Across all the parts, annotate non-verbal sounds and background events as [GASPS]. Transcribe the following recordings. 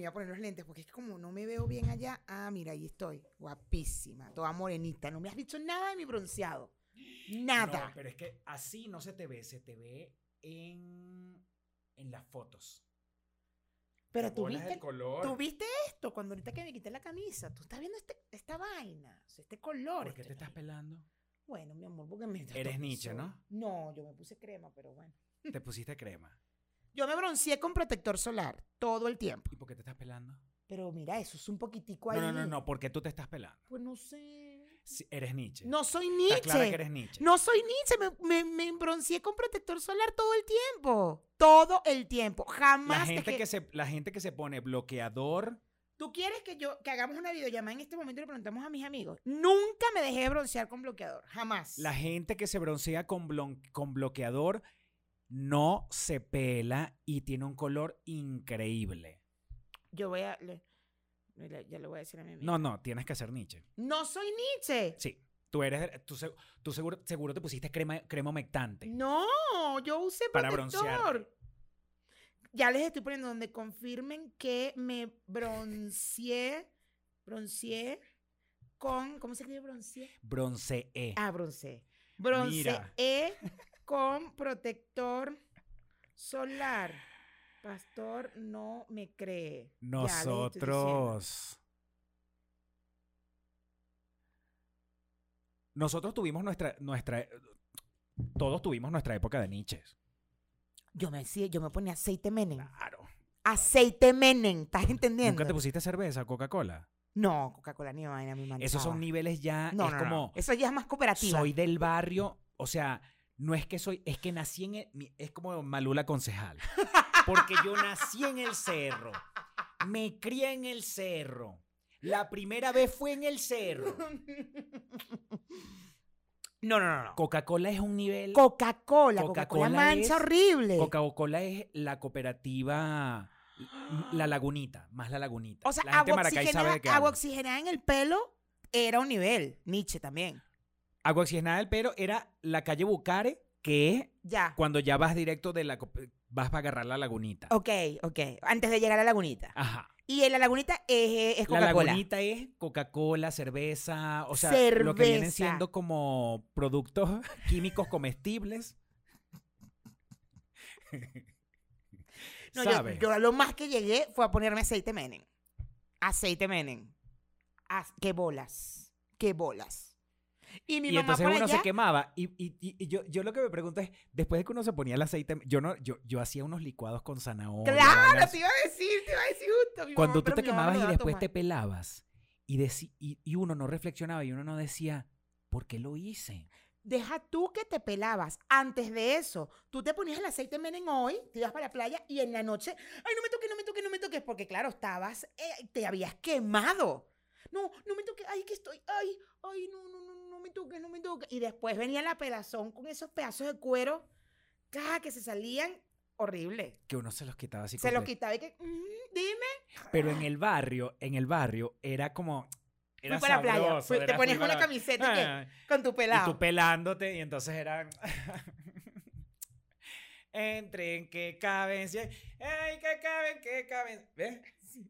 voy a poner los lentes porque es que como no me veo bien allá. Ah, mira, ahí estoy. Guapísima, toda morenita. No me has dicho nada de mi bronceado. Nada. No, pero es que así no se te ve, se te ve en, en las fotos. pero tú viste, del color. tú viste esto cuando ahorita que me quité la camisa. Tú estás viendo este, esta vaina, este color. ¿Por qué este- te estás pelando? Bueno, mi amor, porque me Eres [LAUGHS] Nietzsche, ¿no? No, yo me puse crema, pero bueno. Te pusiste crema. [LAUGHS] Yo me bronceé con protector solar todo el tiempo. ¿Y por qué te estás pelando? Pero mira, eso es un poquitico ahí. No, no, no, no. ¿Por qué tú te estás pelando? Pues no sé. Sí, eres Nietzsche. No soy Está Nietzsche. clara que eres Nietzsche. No soy Nietzsche. Me, me, me bronceé con protector solar todo el tiempo. Todo el tiempo. Jamás. la, gente que se, la gente que se pone bloqueador. ¿Tú quieres que yo que hagamos una videollamada en este momento y le preguntamos a mis amigos? Nunca me dejé de broncear con bloqueador. Jamás. La gente que se broncea con, blon- con bloqueador no se pela y tiene un color increíble. Yo voy a. le- ya le voy a decir a mi amiga. No, no, tienes que ser Nietzsche. No soy Nietzsche. Sí. Tú eres, tú, tú seguro, seguro te pusiste crema, crema humectante. No, yo usé Para protector. broncearte. Ya les estoy poniendo donde confirmen que me bronceé, bronceé con, ¿cómo se escribe bronceé? Bronceé. Ah, bronceé. Bronceé [LAUGHS] con protector solar. Pastor no me cree. Nosotros. Nosotros tuvimos nuestra, nuestra. Todos tuvimos nuestra época de niches. Yo me decía, yo me ponía aceite Menem. Claro. Aceite Menem, ¿estás entendiendo? ¿Nunca te pusiste cerveza, Coca-Cola? No, Coca-Cola ni vaina, mi manchaba. Esos son niveles ya. No, es no, como. no. Eso ya es más cooperativa. Soy del barrio. O sea, no es que soy. Es que nací en. el- es como Malula concejal. Porque yo nací en el cerro. Me crié en el cerro. La primera vez fue en el cerro. No, no, no. no. Coca-Cola es un nivel. Coca-Cola, Coca-Cola mancha es- horrible. Coca-Cola es la cooperativa. La lagunita, más la lagunita. o sea, la gente agua Maracay oxigenada, sabe de qué agua oxigenada en el pelo era un nivel. Nietzsche también. Agua oxigenada del pero era la calle Bucare, que es Ya. cuando ya vas directo de la. Vas para agarrar la lagunita. Ok, ok. Antes de llegar a la lagunita. Ajá. Y en la lagunita es, es La lagunita es Coca-Cola, cerveza, o sea, lo que Cerveza. vienen siendo como productos [LAUGHS] químicos comestibles. [LAUGHS] No, ¿Sabes? yo lo más que llegué fue a ponerme aceite Menem. Aceite Menem. As- qué bolas. Qué bolas. Y mi y mamá entonces por uno allá, se quemaba. Y, y- y- yo, yo lo que me pregunto es, después de que uno se ponía el aceite, yo no, yo, yo hacía unos licuados con zanahoria. Claro, te iba a decir, te iba a decir justo. mi Cuando mamá, tú te quemabas y después te pelabas y, deci- y, y uno no reflexionaba y uno no decía, ¿por qué lo hice? Deja tú que te pelabas. Antes de eso, tú te ponías el aceite Menem hoy, te ibas para la playa y en la noche, ay, no me toques, no me toques, no me toques, porque claro, estabas, eh, te habías quemado. No, no me toques, ay, que estoy, ay, ay, no, no, no, no me toques, no me toques. Y después venía la pelazón con esos pedazos de cuero, caja, que se salían horrible. Que uno se los quitaba así. Se los quitaba y que, "Mm, dime. Pero en el barrio, en el barrio, era como... Era Fui para la playa, fui- te era ponías fui una camiseta y que- Ah, Con tu Y pelado. tú pelándote, y entonces era. [LAUGHS] Entren, que caben. sí, ¡Ay, que caben, que caben! ¿Ves?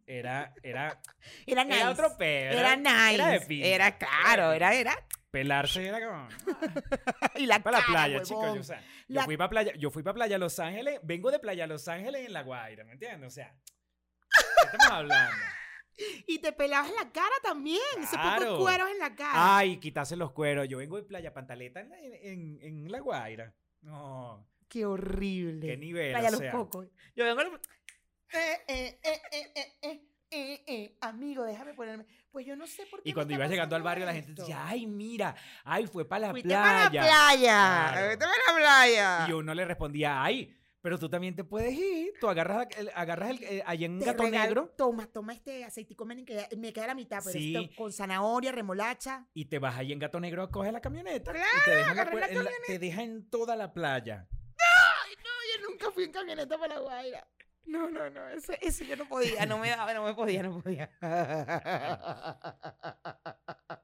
Era, era, Era nice. era otro peo. Era nice. Era, Era, de pinta, claro, era, era. Pelarse era como. [LAUGHS] Y la Para la playa, huevón. chicos. Yo, o sea, yo La- fui para playa, yo fui para playa Los Ángeles, vengo de playa Los Ángeles en La Guaira, ¿me entiendes? O sea, ¿qué estamos hablando? Y te pelabas la cara también. Claro. de cueros en la cara. Ay, quitarse los cueros. Yo vengo de playa Pantaleta en, en, en La Guaira. No, Qué horrible. qué nivel. Playa o los cocos. Yo vengo. a- Eh, eh, eh, eh, eh, eh, eh, eh. Amigo, déjame ponerme. Pues yo no sé por qué. Y me cuando ibas llegando al barrio, la gente decía, ay, mira, ay, fue para la Fuiste playa. para la playa. Claro. Fuiste para la playa. Y uno le respondía, ay, pero tú también te puedes ir. Tú agarras, el- agarras el, eh, allá en un gato regalo- negro Toma, toma este aceitico Menem que ya- me queda la mitad, pero Sí. esto con zanahoria, remolacha. y te vas ahí en gato negro a coger la camioneta. Claro, y te dejan, la en la- te dejan en toda la playa. Ay, no, yo nunca fui en camioneta para la Guaira. No, no, no, eso, eso yo no podía, no me [LAUGHS] daba, no me podía, no podía.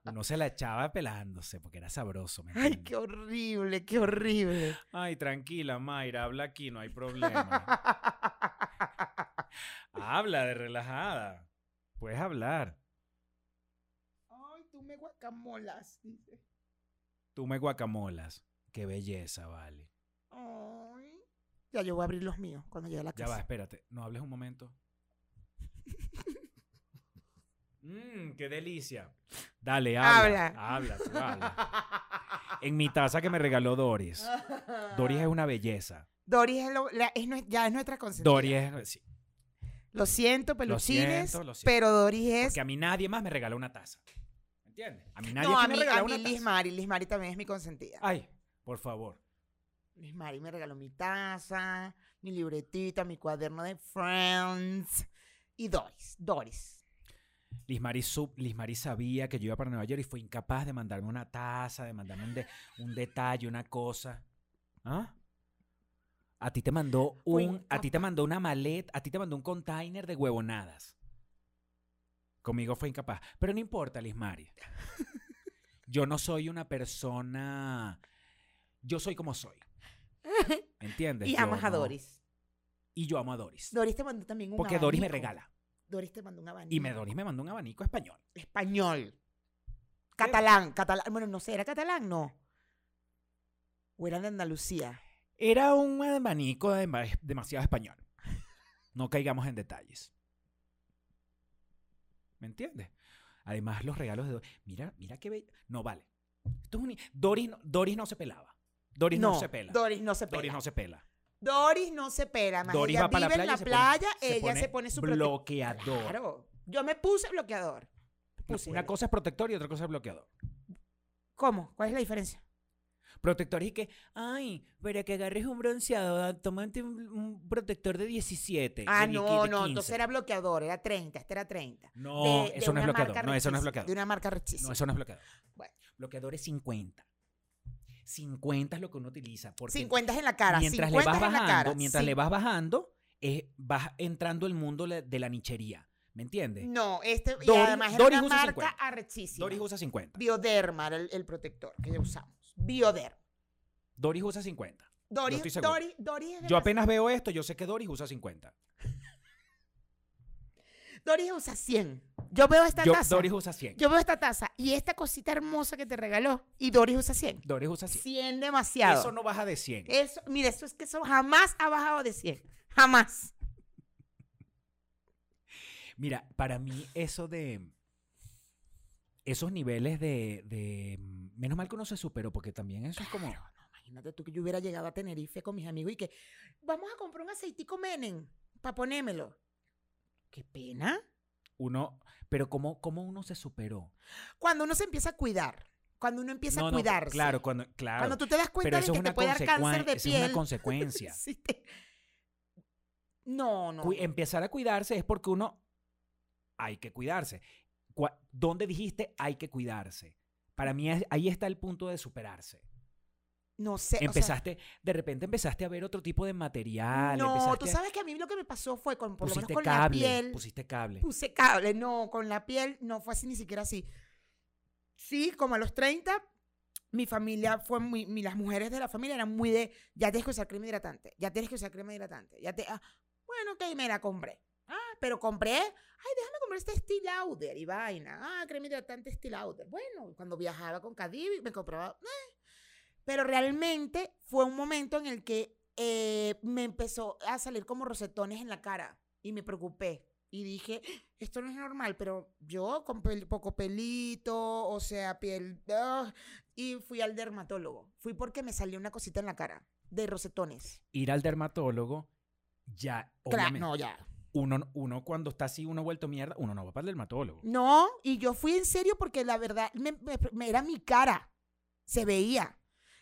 Uno se la echaba pelándose porque era sabroso. ¿me Ay, qué horrible, qué horrible. Ay, tranquila, Mayra, habla aquí, no hay problema. habla de relajada. Puedes hablar. Ay, tú me guacamolas, dice. Tú me guacamolas. Qué belleza, vale. Ay. Ya yo voy a abrir los míos cuando llegue a la Ya casa. va, espérate. No hables un momento. Mmm, [LAUGHS] qué delicia. Dale, habla. Habla, tú habla. En mi taza que me regaló Doris. Doris es una belleza. Doris es, lo- la- es nue- ya es nuestra consentida. Doris es... sí, Lo siento, peluchines, siento, lo siento. pero Doris es... porque a mí nadie más me regaló una taza. ¿Me entiendes? A mí nadie no, aquí a me mí, regaló a mí una Liz taza. Mari, Liz Mari también es mi consentida. Ay, por favor. Liz Mari me regaló mi taza, mi libretita, mi cuaderno de Friends. Y Doris, Doris. Liz Mari, sub- sabía que yo iba para Nueva York y fue incapaz de mandarme una taza, de mandarme un, de- un detalle, una cosa. ¿Ah? A ti te mandó un, a ti te mandó una maleta, a ti te mandó un container de huevonadas. Conmigo fue incapaz. Pero no importa, Liz Mari. [LAUGHS] Yo no soy una persona. Yo soy como soy. [LAUGHS] ¿Entiendes? Y Yo amas a no- Doris. Y yo amo a Doris. Doris te mandó también un Porque Doris me regala. Doris te mandó un abanico. Y me, Doris me mandó un abanico español. Español. Catalán, catalán. Bueno, no sé, ¿era catalán? No. O era de Andalucía. Era un abanico dema- demasiado español. No caigamos en detalles. ¿Me entiendes? Además, los regalos de Doris. Mira, mira qué bello. No, vale. Esto es un- Doris, no, Doris no se pelaba. Doris no, se pela. Doris no se pela. Doris no se pela. Doris no se pela. Más Doris ella va para la vive en playa. la y se pone- playa, ella se pone su prote- bloqueador. Claro. Yo me puse bloqueador. Puse. Una cosa es protector y otra cosa es bloqueador. ¿Cómo? ¿Cuál es la diferencia? Protector y que, ay, para que agarres un bronceado, tómate un, un protector de 17. Ah, de no, no, 15". entonces era bloqueador, era 30, este era 30. No, De- eso no es bloqueador. No, eso no es bloqueador. De una marca rechísima. No, eso no es bloqueador. Bueno. Bloqueador es 50. 50 es lo que uno utiliza. Porque 50 es en la cara, mientras 50 le vas es en la bajando, cara. mientras sí. le vas bajando, vas entrando el mundo de la nichería. ¿Me entiendes? No, este, y además Doris una usa marca 50. arrechísima. Doris usa 50. Bioderma era el, el protector que usamos. Bioderma. Doris usa 50. Doris. Doris, Doris es Yo apenas veo esto, yo sé que Doris usa 50. [LAUGHS] Doris usa 100. Yo veo esta Yo, taza. Doris usa 100. Yo veo esta taza y esta cosita hermosa que te regaló. Y Doris usa 100. Doris usa 100. 100 demasiado. Eso no baja de 100. Eso, mira, eso es que eso jamás ha bajado de 100. Jamás. Mira, para mí eso de... Esos niveles de, de... Menos mal que uno se superó, porque también eso es como... No, imagínate tú que yo hubiera llegado a Tenerife con mis amigos y que vamos a comprar un aceitico Menem para ponérmelo. Qué pena. Uno... Pero ¿cómo, cómo uno se superó? Cuando uno se empieza a cuidar. Cuando uno empieza No, a no, cuidarse. claro, cuando, claro. Cuando tú te das cuenta de que te puede dar cáncer de eso es piel. una [LAUGHS] consecuencia. Sí te- No, no. Cu- empezar a cuidarse es porque uno hay que cuidarse. ¿Dónde dijiste hay que cuidarse? Para mí ahí está el punto de superarse. No sé. o sea, Empezaste, de repente empezaste a ver otro tipo de material. no, tú sabes que a mí lo que me pasó fue con, por lo menos con cable, la piel. pusiste cable. Puse cable, no, con la piel no fue así ni siquiera así. Sí, como a los 30, mi familia fue muy, mi- las mujeres de la familia eran muy de, ya tienes que usar crema hidratante, ya tienes que usar crema hidratante, ya te, ah, bueno, ok, me la compré. Ah, pero compré, ay, déjame comprar este Steel Lauder y vaina. Ah, crema hidratante Steel Lauder. Bueno, cuando viajaba con Cadivi me compraba, eh. Pero realmente fue un momento en el que eh, me empezó a salir como rosetones en la cara y me preocupé. Y dije, esto no es normal, pero yo con pel- poco pelito, o sea, piel... ah, y fui al dermatólogo. Fui porque me salió una cosita en la cara de rosetones. Ir al dermatólogo, ya, Claro, no, ya. uno, uno cuando está así, uno vuelto mierda, uno no va para el dermatólogo. No, y yo fui en serio porque la verdad me, me- me- era mi cara. Se veía.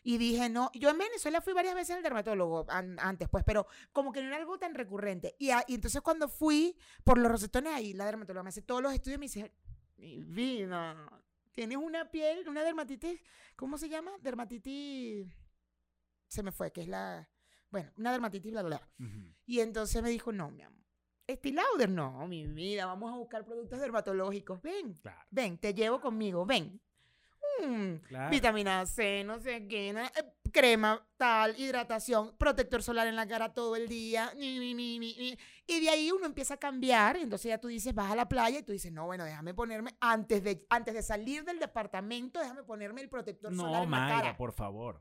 Y dije, no, yo en Venezuela fui varias veces al dermatólogo an- antes, pues, pero como que no era algo tan recurrente. Y, a- y entonces cuando fui por los rosetones ahí, la dermatóloga me hace todos los estudios y me dice, mi vida, tienes una piel, una dermatitis, ¿cómo se llama? Dermatitis, se me fue, que es la, bueno, una dermatitis, bla, bla, bla. Ujú. Y entonces me dijo, no, mi amor. Estee Lauder, no, mi vida, vamos a buscar productos dermatológicos. Ven, Claro. ven, te llevo conmigo, ven. Claro. vitamina C, no sé qué, na- eh, crema, tal, hidratación, protector solar en la cara todo el día, ni, ni, ni, ni, ni. y de ahí uno empieza a cambiar, entonces ya tú dices, vas a la playa y tú dices, no, bueno, déjame ponerme, antes de, antes de salir del departamento, déjame ponerme el protector solar en la Mayra, cara. por favor.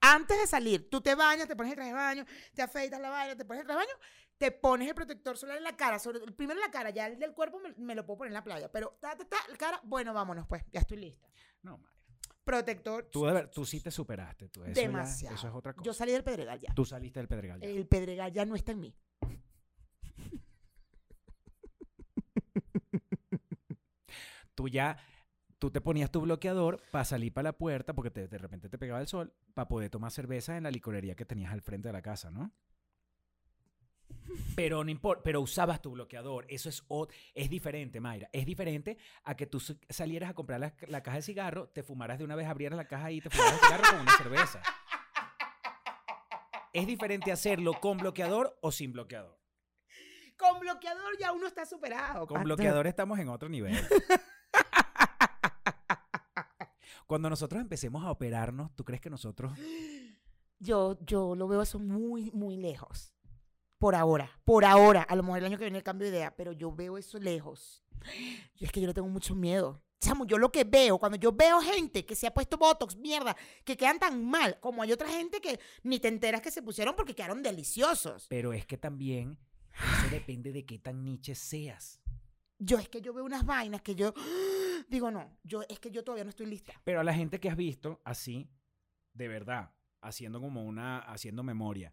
Antes de salir, tú te bañas, te pones el traje de baño, te afeitas la vaina, te pones el traje de baño, te pones el protector solar en la cara, sobre, primero en la cara, ya el del cuerpo me, me lo puedo poner en la playa, pero ta, ta, ta, la cara, bueno, vámonos pues, ya estoy lista. No, Mayra. Protector Tú, de ver- tú sí te superaste. Tú, eso ya- demasiado. eso es otra cosa. Yo salí del pedregal ya. Tú saliste del Pedregal. ya. El pedregal ya no está en mí. Tú ya, tú te ponías tu bloqueador para salir para la puerta porque te- de repente te pegaba el sol para poder tomar cerveza en la licorería que tenías al frente de la casa, ¿no? Pero no importa, pero usabas tu bloqueador. Eso es, es diferente, Mayra. Es diferente a que tú salieras a comprar la, la caja de cigarro, te fumaras de una vez, abrieras la caja y te fumaras el cigarro con una cerveza. Es diferente hacerlo con bloqueador o sin bloqueador. Con bloqueador ya uno está superado. Con bloqueador estamos en otro nivel. Cuando nosotros empecemos a operarnos, ¿tú crees que nosotros... [GASPS] Yo, yo lo veo eso muy, muy lejos. Por ahora, por ahora. A lo mejor el año que viene cambio de idea, pero yo veo eso lejos. Y es que yo le tengo mucho miedo. Chamo, yo lo que veo, cuando yo veo gente que se ha puesto Botox, mierda, que quedan tan mal, como hay otra gente que ni te enteras que se pusieron porque quedaron deliciosos. Pero es que también eso depende de qué tan niche seas. Yo es que yo veo unas vainas que yo [GASPS] digo, no, yo es que yo todavía no estoy lista. Pero a la gente que has visto así, de verdad, haciendo como una, haciendo memoria,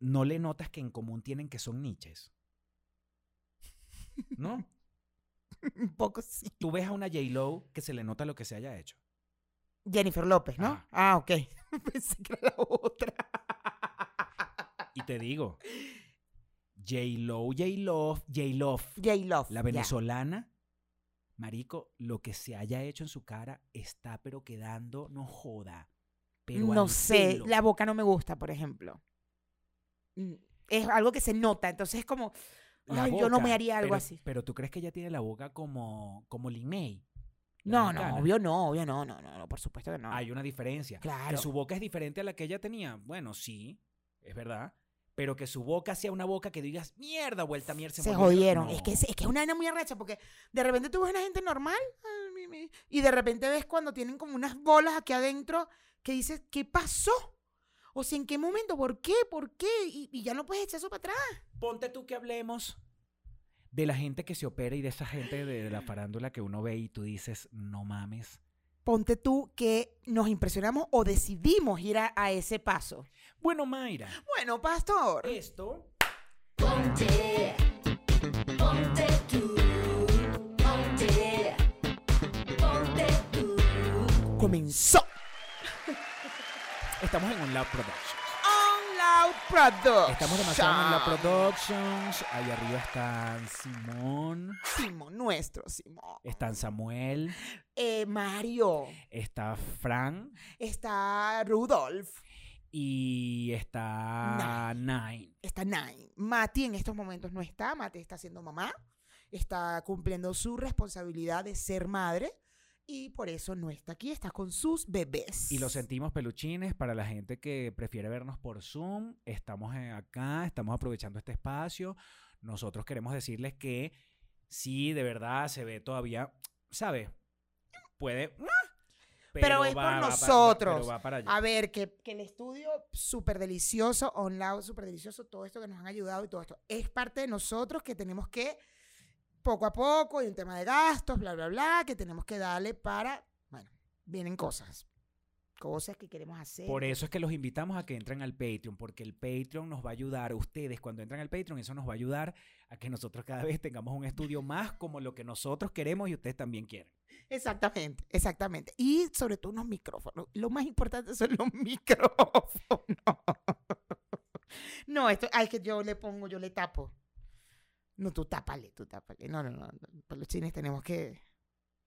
¿no le notas que en común tienen que son niches? ¿No? [LAUGHS] Un poco sí. Tú ves a una J-Lo que se le nota lo que se haya hecho. Jennifer López, ¿no? Ah, ok. [LAUGHS] Pensé que era la otra. [LAUGHS] Y te digo, J-Lo, J-Love, J-Love, J-Love. la venezolana, marico, lo que se haya hecho en su cara está pero quedando, no joda. Pero no sé, pelo. la boca no me gusta, por ejemplo. Mm, Es algo que se nota, entonces es como, yo no me haría algo pero- así. Pero tú crees que ella tiene la boca como, como Lin May. la No, no, obvio no, obvio no, no, no, no, por supuesto que no. Hay una diferencia. Claro. Que su boca es diferente a la que ella tenía. Bueno, sí, es verdad. Pero que su boca sea una boca que digas, mierda, vuelta mierda. se volvió-". jodieron. Es, No. que, es, es que es una vaina muy arrecha porque de repente tú ves una gente normal y de repente ves cuando tienen como unas bolas aquí adentro que dices, ¿qué pasó? O sea, ¿en qué momento? ¿Por qué? ¿Por qué? Y, y ya no puedes echar eso para atrás. Ponte tú que hablemos de la gente que se opera y de esa gente de, de la [GASPS] farándula que uno ve y tú dices, no mames. Ponte tú que nos impresionamos o decidimos ir a, a ese paso. Bueno, Mayra, Bueno, pastor. esto Ponte, ponte tú, ponte, ponte tú. comenzó. Estamos en un Loud Productions. On Loud Productions. Estamos demasiado en Loud Productions. Ahí arriba están Simón, Simón, nuestro Simón. están Samuel, Eh, Mario. está Fran Está Rudolph. y está Nine. Está Nine. Mati en estos momentos no está. Mati está siendo mamá. Está cumpliendo su responsabilidad de ser madre. Y por eso no está aquí. Está con sus bebés. Y lo sentimos peluchines para la gente que prefiere vernos por Zoom. Estamos acá, estamos aprovechando este espacio. Nosotros queremos decirles que sí, de verdad se ve todavía, ¿sabe? Puede. Pero es por va- va- nosotros. va para. A ver, que, que el estudio súper delicioso, online súper delicioso, todo esto que nos han ayudado y todo esto, es parte de nosotros que tenemos que, poco a poco, y un tema de gastos, bla, bla, bla, que tenemos que darle para, bueno, vienen cosas, cosas que queremos hacer. Por eso es que los invitamos a que entren al Patreon, porque el Patreon nos va a ayudar, ustedes cuando entran al Patreon, eso nos va a ayudar a que nosotros cada vez tengamos un estudio más como lo que nosotros queremos y ustedes también quieren. Exactamente, exactamente. Y sobre todo unos micrófonos. Lo más importante son los [LAUGHS] micrófonos. No, esto, ay, que yo le pongo, yo le tapo. No, tú tápale, tú tápale. No, no, no. Peluchines tenemos que.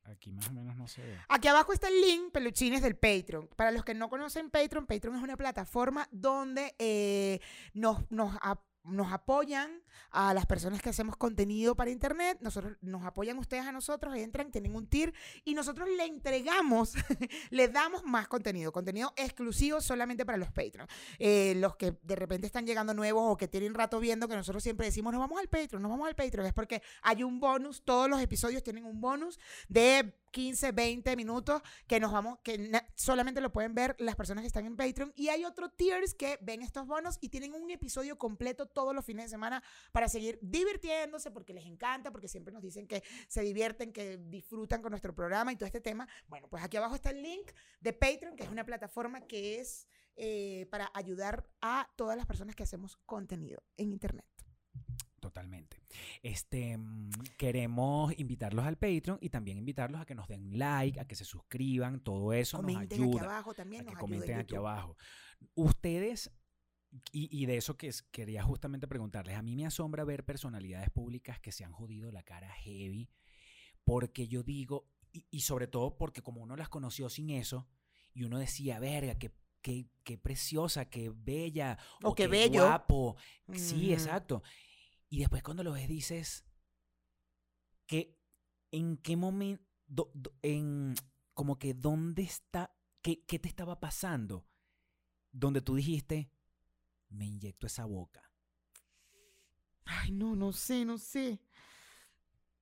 Aquí más o menos no se ve. Aquí abajo está el link, peluchines del Patreon. Para los que no conocen Patreon, Patreon es una plataforma donde eh, nos, nos, nos apoyan a las personas que hacemos contenido para internet, nosotros nos apoyan ustedes a nosotros, entran, tienen un tier y nosotros le entregamos, [LAUGHS] le damos más contenido, contenido exclusivo solamente para los Patreon. Eh, los que de repente están llegando nuevos o que tienen rato viendo que nosotros siempre decimos, nos vamos al Patreon, nos vamos al Patreon, es porque hay un bonus, todos los episodios tienen un bonus de 15, 20 minutos que nos vamos, que solamente lo pueden ver las personas que están en Patreon. Y hay otros tiers que ven estos bonos y tienen un episodio completo todos los fines de semana para seguir divirtiéndose porque les encanta, porque siempre nos dicen que se divierten, que disfrutan con nuestro programa y todo este tema. Bueno, pues aquí abajo está el link de Patreon, que es una plataforma que es eh, para ayudar a todas las personas que hacemos contenido en Internet. Totalmente. Este, mm, queremos invitarlos al Patreon y también invitarlos a que nos den like, a que se suscriban, todo eso nos Comenten aquí ayuda. abajo también. a que nos comenten aquí abajo. Ustedes, y, y de eso que quería justamente preguntarles, a mí me asombra ver personalidades públicas que se han jodido la cara heavy, porque yo digo, y, y sobre todo porque como uno las conoció sin eso, y uno decía, verga, qué, qué, qué preciosa, qué bella, O qué bello. guapo. Sí, exacto. Y después cuando lo ves dices, que en qué momento, en como que dónde está, qué, qué te estaba pasando, donde tú dijiste, me inyecto esa boca. Ay, no, no sé, no sé.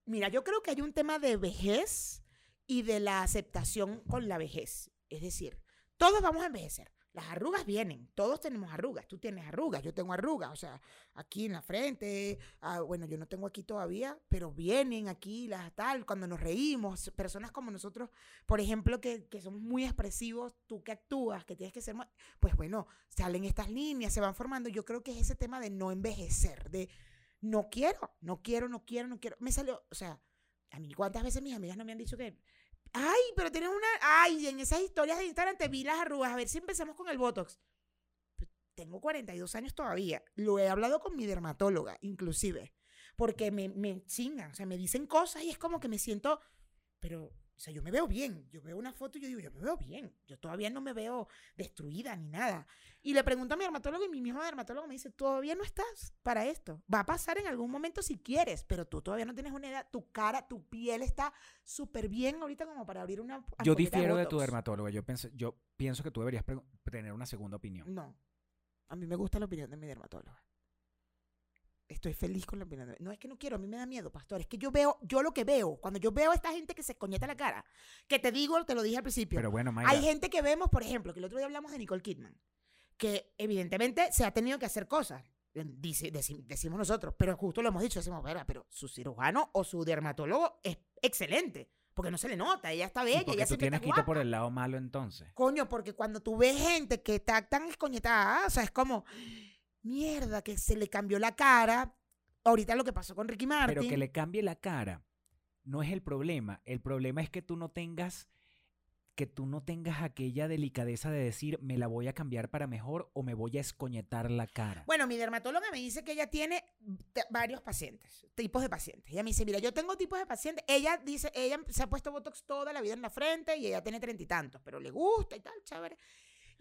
Mira, yo creo que hay un tema de vejez y de la aceptación con la vejez. Es decir, todos vamos a envejecer. Las arrugas vienen, todos tenemos arrugas. Tú tienes arrugas, yo tengo arrugas, o sea, aquí en la frente. ah, bueno, yo no tengo aquí todavía, pero vienen aquí las tal, cuando nos reímos. Personas como nosotros, por ejemplo, que, que somos muy expresivos, tú que actúas, que tienes que ser más. Pues bueno, salen estas líneas, se van formando. Yo creo que es ese tema de no envejecer, de no quiero, no quiero, no quiero, no quiero. Me salió, o sea, a mí cuántas veces mis amigas no me han dicho que, ay, pero tienes una, ay, en esas historias de Instagram te vi las arrugas, a ver si empezamos con el Botox. Pues, Tengo 42 años todavía, lo he hablado con mi dermatóloga, inclusive, porque me, me chingan, o sea, me dicen cosas y es como que me siento, pero, sea, yo me veo bien, yo veo una foto y yo digo, yo me veo bien, yo todavía no me veo destruida ni nada. Y le pregunto a mi dermatólogo y mi mismo dermatólogo me dice, todavía no estás para esto. Va a pasar en algún momento si quieres, pero tú todavía no tienes una edad, tu cara, tu piel está súper bien ahorita como para abrir una... Yo difiero de tu Botox". dermatóloga. Yo, pienso yo pienso que tú deberías tener una segunda opinión. No, a mí me gusta la opinión de mi dermatóloga. Estoy feliz con la opinión. No es que no quiero, a mí me da miedo, pastor. Es que yo veo, yo lo que veo, cuando yo veo a esta gente que se coñeta la cara, que te digo, te lo dije al principio, Pero bueno, Mayra, Hay gente que vemos, por ejemplo, que el otro día hablamos de Nicole Kidman, que evidentemente se ha tenido que hacer cosas, dice- deci- decimos nosotros, pero justo lo hemos dicho, decimos, "Verá, pero su cirujano o su dermatólogo es excelente, porque no se le nota, ella está ¿y bella, qué ella tú tienes guapa. por el lado malo entonces. Coño, porque cuando tú ves gente que está tan escoñetada, o sea, es como, mierda, que se le cambió la cara. Ahorita lo que pasó con Ricky Martin. Pero que le cambie la cara no es el problema. El problema es que tú no tengas que tú no tengas aquella delicadeza de decir me la voy a cambiar para mejor o me voy a escoñetar la cara. Bueno, mi dermatóloga me dice que ella tiene varios pacientes, tipos de pacientes. Ella me dice, mira, yo tengo tipos de pacientes. Ella dice, ella se ha puesto Botox toda la vida en la frente y ella tiene treinta y tantos, pero le gusta y tal, chévere.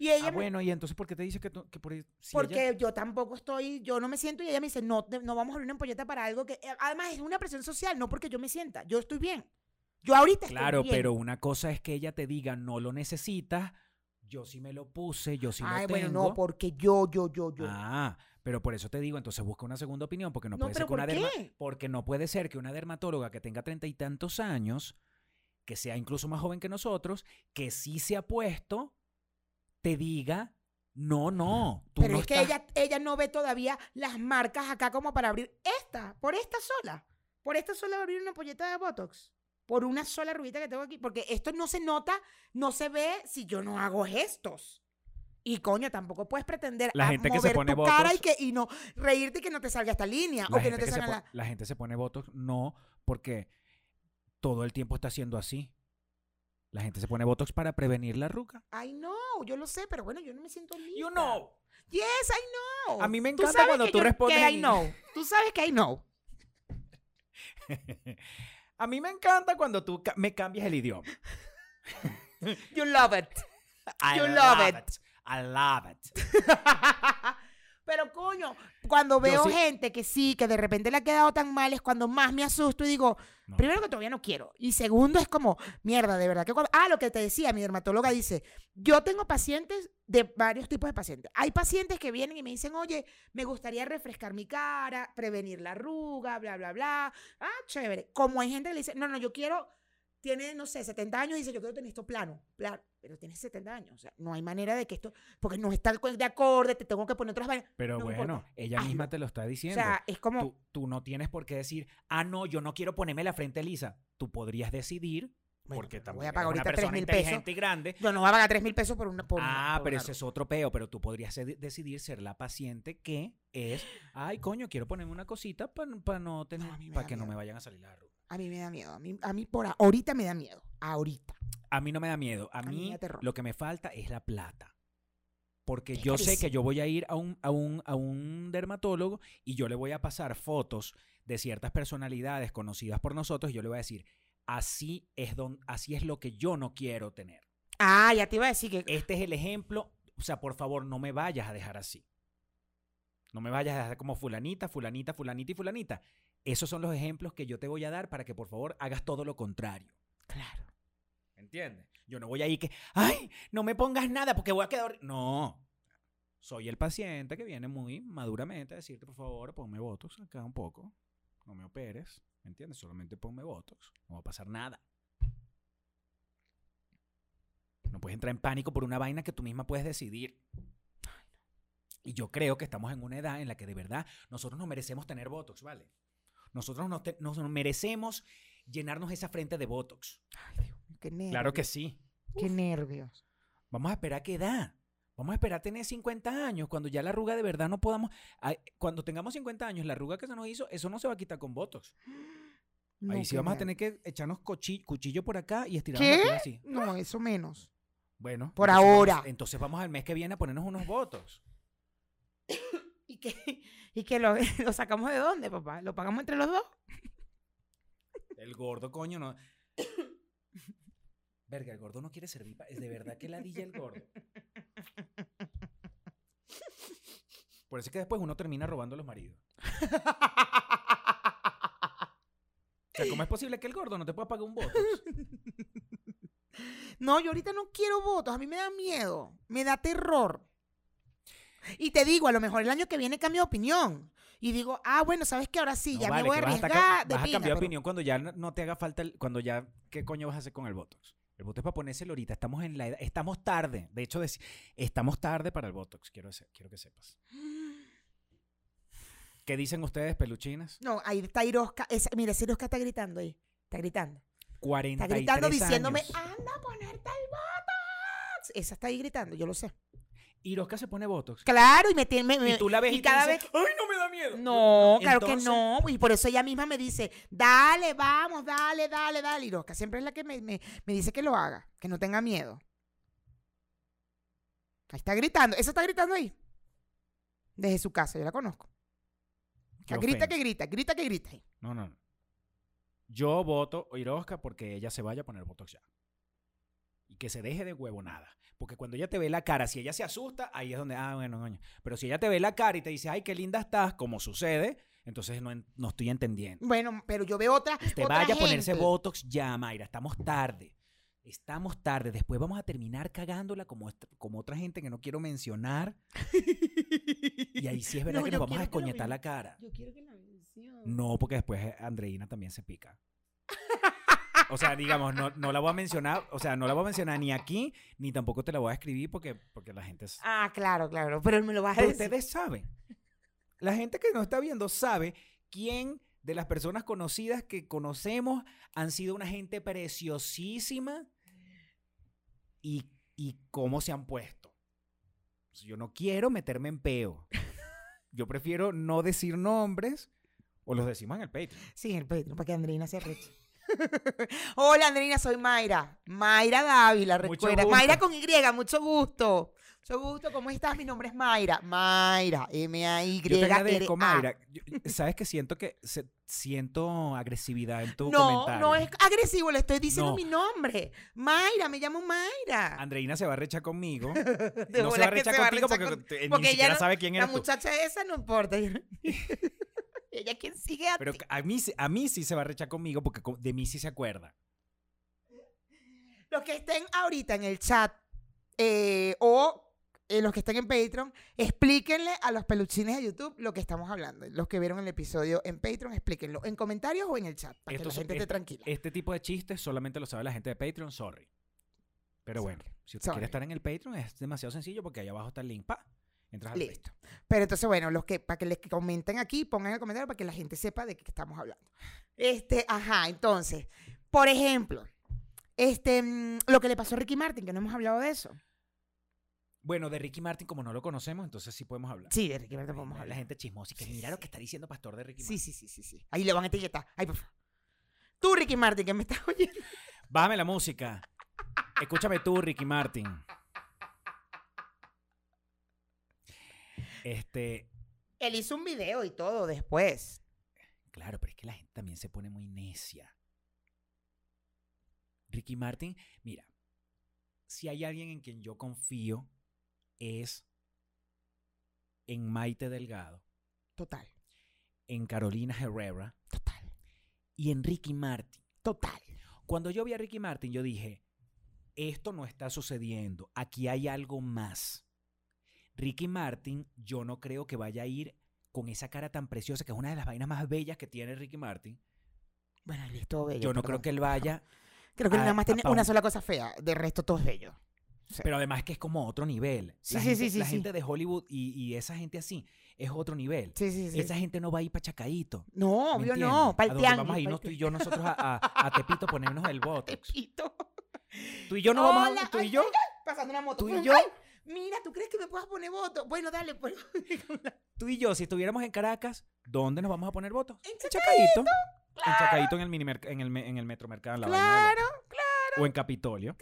Y ella ah, me- bueno, y entonces ¿por qué te dice que, por si porque ella- yo tampoco estoy, yo no me siento y ella me dice, no, no vamos a abrir una ampolleta para algo que, eh, además es una presión social, no porque yo me sienta, yo estoy bien. Yo ahorita estoy Claro, bien. pero una cosa es que ella te diga no lo necesitas, yo sí me lo puse, yo sí Ay, lo bueno, tengo. no, porque yo, yo, yo, yo. Ah, pero por eso te digo, entonces busca una segunda opinión, porque no, no, puede ser que una ¿por derma- porque no puede ser que una dermatóloga que tenga treinta y tantos años, que sea incluso más joven que nosotros, que sí se ha puesto, te diga, no, no, tú Pero no es que ella, ella no ve todavía las marcas acá como para abrir esta, por esta sola. Por esta sola abrir una ampolleta de Botox. Por una sola rubita que tengo aquí. Porque esto no se nota, no se ve si yo no hago gestos. Y coño, tampoco puedes pretender La a gente que se pone tu cara y, Botox- que, y no reírte y que no te salga esta línea. la o que no te que salga la... la gente se pone botox, no, porque todo el tiempo está haciendo así. La gente se pone botox para prevenir la arruga. Ay, no, yo lo sé, pero bueno, yo no me siento linda. You know. Yes, I know. A mí me encanta cuando tú yo- respondes Que I know. Tú sabes que I know. [LAUGHS] A mí me encanta cuando tú ca- me cambias el idioma. [LAUGHS] You love it. I You love it. I love it. [LAUGHS] Pero coño, cuando veo sí- gente que sí, que de repente le ha quedado tan mal, es cuando más me asusto y digo, No. primero que todavía no quiero. Y segundo es como, mierda, de verdad que cuando- Ah, lo que te decía, mi dermatóloga dice, yo tengo pacientes de varios tipos de pacientes. Hay pacientes que vienen y me dicen, oye, me gustaría refrescar mi cara, prevenir la arruga, bla, bla, bla. Ah, chévere. Como hay gente que le dice, no, no, yo quiero, tiene, no sé, 70 años y dice, yo quiero tener esto plano. Claro, pero tienes 70 años. O sea, no hay manera de que esto, porque no está de acorde, te tengo que poner otras vainas. Pero No bueno, importa. ella Hazlo. misma te lo está O diciendo. sea, es como, tú, tú no tienes por qué decir, ah, no, yo no quiero ponerme la frente lisa. Tú podrías decidir, bueno, porque también voy a pagar una ahorita 3 persona mil pesos. y grande. Yo no voy a pagar 3 mil pesos por una. Por una- ah, por pero una ese es otro peo, pero tú podrías decidir ser la paciente que es, [SIGHS] ay, coño, quiero ponerme una cosita para no tener, No, para que no me miedo. vayan a salir las arrugas. A mí me da miedo. A mí, a mí por ahorita me da miedo. Ahorita. A mí no me da miedo. A, A mí lo que me falta es la plata. Porque yo sé que yo voy a ir a un, a, un, a un dermatólogo y yo le voy a pasar fotos de ciertas personalidades conocidas por nosotros y yo le voy a decir, así es, don, así es lo que yo no quiero tener. Ah, ya te iba a decir que. Este es el ejemplo. O sea, por favor, no me vayas a dejar así. No me vayas a dejar como fulanita, fulanita, fulanita y fulanita. Esos son los ejemplos que yo te voy a dar para que por favor hagas todo lo contrario. Claro. ¿Entiendes? Yo no voy ahí que, ay, no me pongas nada porque voy a quedar... hor-". No. Soy el paciente que viene muy maduramente a decirte, por favor, ponme Botox acá un poco. No me operes. ¿Me entiendes? Solamente ponme Botox. No va a pasar nada. No puedes entrar en pánico por una vaina que tú misma puedes decidir. Y yo creo que estamos en una edad en la que de verdad nosotros nos merecemos tener Botox, ¿vale? Nosotros nos, te- nos merecemos llenarnos esa frente de Botox. Ay, Dios mío, qué nervios. Claro que sí. Qué nervios. Vamos a esperar a qué edad. Vamos a esperar a tener 50 años, cuando ya la arruga de verdad no podamos... Cuando tengamos 50 años, la arruga que se nos hizo, eso no se va a quitar con Botox. [GASPS] No, Ahí sí vamos a tener que echarnos cuchillo por acá y estirarnos ¿Qué? así. No, eso menos. Bueno. Por entonces ahora. vamos- entonces vamos al mes que viene a ponernos unos Botox. [COUGHS] ¿Y que, [LAUGHS] y que lo, [LAUGHS] lo sacamos de dónde, papá? ¿Lo pagamos entre los dos? El gordo, coño, no... [LAUGHS] Verga, el gordo no quiere servir. pa- Es de verdad que ladilla el gordo. Por eso es que después uno termina robando a los maridos. O sea, ¿cómo es posible que el gordo no te pueda pagar un Botox? No, yo ahorita no quiero votos. A mí me da miedo. Me da terror. Y te digo, a lo mejor el año que viene cambio de opinión. Y digo, ah, bueno, ¿sabes qué? Ahora sí, No, ya vale, me voy a vas arriesgar de vas a cambiar de pero- opinión cuando ya no- te haga falta, el- cuando ya, ¿qué coño vas a hacer con el Botox? El Botox es para ponérselo ahorita, estamos en la edad, estamos tarde, de hecho, estamos tarde para el Botox, quiero, quiero que sepas. [GASPS] ¿Qué dicen ustedes, peluchines? No, ahí está Irosca. Esa- mira, ese Irosca está gritando ahí. Está gritando. 43 Está gritando diciéndome, años. anda a ponerte el botox. Esa está ahí gritando, yo lo sé. Y se pone Botox. Claro, y me tiene. me- Y tú la ves y, y te cada dices, vez. ¡ay, no me da miedo! No, claro que no. Y por eso ella misma me dice, dale, vamos, dale, dale, dale. Y Rosca siempre es la que me, me- me dice que lo haga, que no tenga miedo. Ahí está gritando. ¿Esa está gritando ahí? Desde su casa, yo la conozco. Qué grita que grita, grita que grita. No, no, no. Yo voto Irosca porque ella se vaya a poner Botox ya. Y que se deje de huevo nada. Porque cuando ella te ve la cara, si ella se asusta, ahí es donde, ah, bueno, coño. Pero si ella te ve la cara y te dice, ay, qué linda estás, como sucede, entonces no, no estoy entendiendo. Bueno, pero yo veo otra. Te otra vaya a ponerse. Botox ya, Mayra. Estamos tarde. Estamos tarde. Después vamos a terminar cagándola como, como otra gente que no quiero mencionar. Y ahí sí es [LAUGHS] verdad No, que nos vamos a ven- la cara. Yo quiero que la mencione. No, porque después Andreina también se pica. O sea, digamos, no, no la voy a mencionar, o sea, no la voy a mencionar ni aquí, ni tampoco te la voy a escribir porque, porque la gente... es- Ah, claro, claro. Pero me lo vas a Pero decir. ustedes saben, la gente que nos está viendo sabe quién de las personas conocidas que conocemos han sido una gente preciosísima y, y cómo se han puesto. Yo no quiero meterme en peo. Yo prefiero no decir nombres o los decimos en el Patreon. Sí, el Patreon, para que Andreina se arreche. [LAUGHS] Hola, Andreina, soy Mayra. Mayra Dávila, recuerda. Mayra con Y, mucho gusto. Mucho gusto, ¿cómo estás? Mi nombre es Mayra. Mayra, M-A-Y. Yo te agradezco, R-A. Mayra. Yo- Sabes que siento que se- siento agresividad en tu No, comentario. no es agresivo, le estoy diciendo No. mi nombre. Mayra, me llamo Mayra. Andreina se va a rechar conmigo. [LAUGHS] No se va a rechar contigo porque, con- porque ni siquiera no- sabe quién La eres tú. muchacha esa no importa. [LAUGHS] Ella quien sigue a Pero ti. a mí, sí- a mí sí se va a rechar conmigo porque de mí sí se acuerda. Los que estén ahorita en el chat eh, o eh, los que estén en Patreon, explíquenle a los peluchines de YouTube lo que estamos hablando. Los que vieron el episodio en Patreon, explíquenlo en comentarios o en el chat, para que la son- gente esté este- tranquila. Este tipo de chistes solamente lo sabe la gente de Patreon, sorry. Pero bueno, si usted Sorry. quiere estar en el Patreon es demasiado sencillo porque ahí abajo está el link. Pa, entras al Listo. Pero entonces, bueno, los que, para que les comenten aquí, pongan el comentario para que la gente sepa de qué estamos hablando. Este, ajá, entonces, por ejemplo, este, mm, lo que le pasó a Ricky Martin, que no hemos hablado de eso. Bueno, de Ricky Martin, como no lo conocemos, entonces sí podemos hablar. Sí, de Ricky Martin podemos La hablar. gente chismosa que Sí, mira sí. lo que está diciendo Pastor de Ricky Martin. sí, sí, sí, sí. Ahí le van a etiquetar. Ay, por favor. Tú, Ricky Martin, que me estás oyendo. Bájame la música. Escúchame tú, Ricky Martin. Este, Él hizo un video y todo después. claro, pero es que la gente también se pone muy necia. Ricky Martin, mira, si hay alguien en quien yo confío es en Maite Delgado, Total, en Carolina Herrera total, y en Ricky Martin. total. Cuando yo vi a Ricky Martin, yo dije, esto no está sucediendo, aquí hay algo más. Ricky Martin, yo no creo que vaya a ir con esa cara tan preciosa, que es una de las vainas más bellas que tiene Ricky Martin. Bueno, él es todo bello. Yo no perdón. creo que él vaya, Creo que él nada más tiene una un- sola cosa fea. De resto, todo es bello. Pero además que es como otro nivel. Sí, la sí, gente, sí, sí, la gente de Hollywood y, y esa gente así es otro nivel. Sí, sí, sí. Esa gente no va a ir para Chacaíto. No, ¿me obvio entiendes? no. Para ¿A el vamos a irnos tú y yo nosotros a, a- a Tepito ponernos el [LAUGHS] Botox? Tepito. Tú y yo no vamos a... Tú y yo... Pasando una moto. Tú y yo. ay, Mira, ¿tú crees que me puedas poner voto? Bueno, dale, pues. [LAUGHS] Tú y yo, si estuviéramos en Caracas, ¿dónde nos vamos a poner votos? En Chacaíto. En Chacaíto, en el, mini en el, en el metro mercado. en la Claro, otro. O en Capitolio.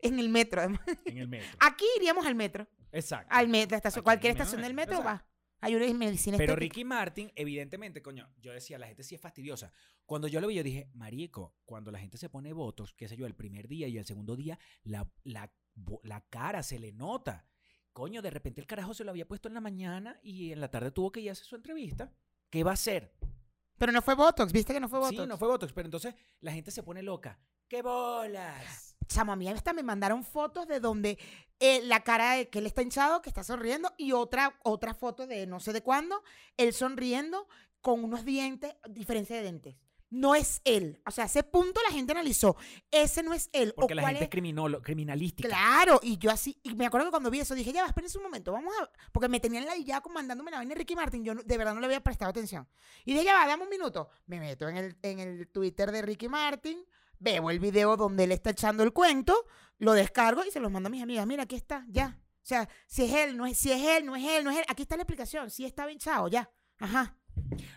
en el metro. además. En el metro. Aquí iríamos al metro. Exacto. Al metro, estación, Aquí cualquier estación del metro exacto. va. Hay una medicina Pero estética. Ricky Martin, evidentemente, coño, yo decía, la gente sí es fastidiosa. Cuando yo lo vi, yo dije, marico, cuando la gente se pone votos, qué sé yo, el primer día y el segundo día, la, la, la cara se le nota. Coño, de repente el carajo se lo había puesto en la mañana y en la tarde tuvo que ir a hacer su entrevista. ¿Qué va a hacer? Pero no fue Botox, ¿viste que no fue Botox? Sí, no fue Botox, pero entonces la gente se pone loca. ¡Qué bolas! Chamo, a mí hasta me mandaron fotos de donde eh, la cara de que él está hinchado, que está sonriendo, y otra, otra foto de no sé de cuándo, él sonriendo con unos dientes, diferencia de dientes. No es él. O sea, a ese punto la gente analizó. Ese no es él. o Porque la cuál gente es criminolo- criminalística. Claro, y yo así, y me acuerdo que cuando vi eso dije, ya va, espérense un momento, vamos a. Porque me tenían la ya mandándome la vaina de Ricky Martin, yo no- de verdad no le había prestado atención. Y dije, ya va, dame un minuto. Me meto en el, en el Twitter de Ricky Martin, veo el video donde él está echando el cuento, lo descargo y se los mando a mis amigas. Mira, aquí está, ya. O sea, si es él, no es, si es él, no es él, no es él. Aquí está la explicación. Si está hinchado, ya. Ajá.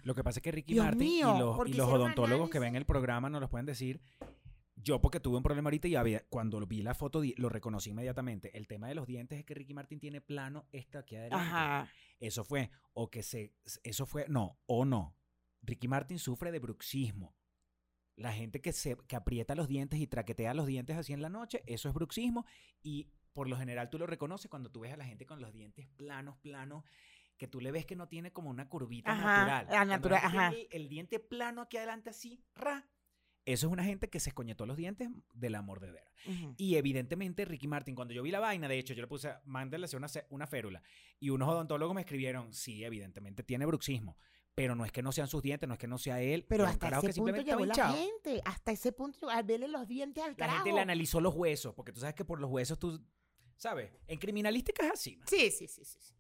Lo que pasa es que Ricky Dios Martin mío, y los, y odontólogos que ven el programa nos los pueden decir. Yo, porque tuve un problema ahorita y había- cuando vi la foto lo reconocí inmediatamente. El tema de los dientes es que Ricky Martin tiene plano esta aquí adelante. Ajá. Eso fue, o que se, eso fue, no, o no. Ricky Martin sufre de bruxismo. La gente que, se, que aprieta los dientes y traquetea los dientes así en la noche, eso es bruxismo. Y por lo general tú lo reconoces cuando tú ves a la gente con los dientes planos, planos, que tú le ves que no tiene como una curvita Ajá, natural. la natural, ajá. El, el diente plano aquí adelante así, ra. Eso es una gente que se escoñetó los dientes de la mordedera. Ujú. Y evidentemente Ricky Martin, cuando yo vi la vaina, de hecho yo le puse, mándale hacer una, una férula. Y unos odontólogos me escribieron, sí, evidentemente tiene bruxismo. Pero no es que no sean sus dientes, no es que no sea él. Pero hasta ese que punto llegó la gente. Hasta ese punto, al verle los dientes al La carajo. gente le analizó los huesos, porque tú sabes que por los huesos tú, ¿sabes? En criminalística es así. Sí, sí, sí, sí.